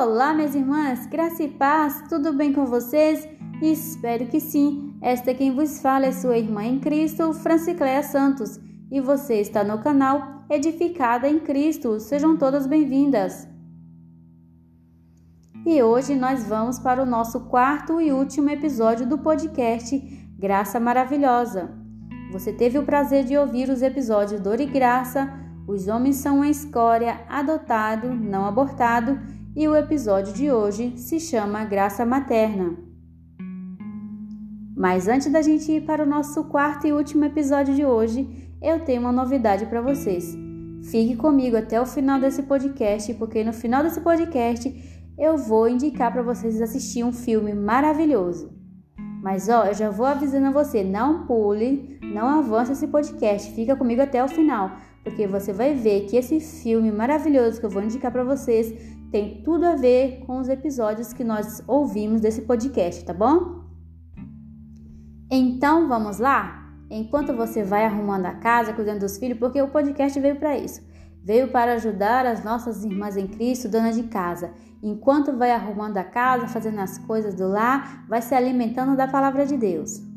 Olá, minhas irmãs, graça e paz, tudo bem com vocês? Espero que sim. Esta quem vos fala é sua irmã em Cristo, Francicléia Santos, e você está no canal Edificada em Cristo. Sejam todas bem-vindas. E hoje nós vamos para o nosso quarto e último episódio do podcast Graça Maravilhosa. Você teve o prazer de ouvir os episódios Dor e Graça, Os Homens São a Escória, Adotado, Não Abortado e o episódio de hoje se chama Graça Materna. Mas antes da gente ir para o nosso quarto e último episódio de hoje, eu tenho uma novidade para vocês. Fique comigo até o final desse podcast, porque no final desse podcast eu vou indicar para vocês assistir um filme maravilhoso. Mas ó, eu já vou avisando a você, não pule, não avance esse podcast, fica comigo até o final, porque você vai ver que esse filme maravilhoso que eu vou indicar para vocês tem tudo a ver com os episódios que nós ouvimos desse podcast, tá bom? Então vamos lá? Enquanto você vai arrumando a casa, cuidando dos filhos, porque o podcast veio para isso. Veio para ajudar as nossas irmãs em Cristo, dona de casa. Enquanto vai arrumando a casa, fazendo as coisas do lar, vai se alimentando da palavra de Deus.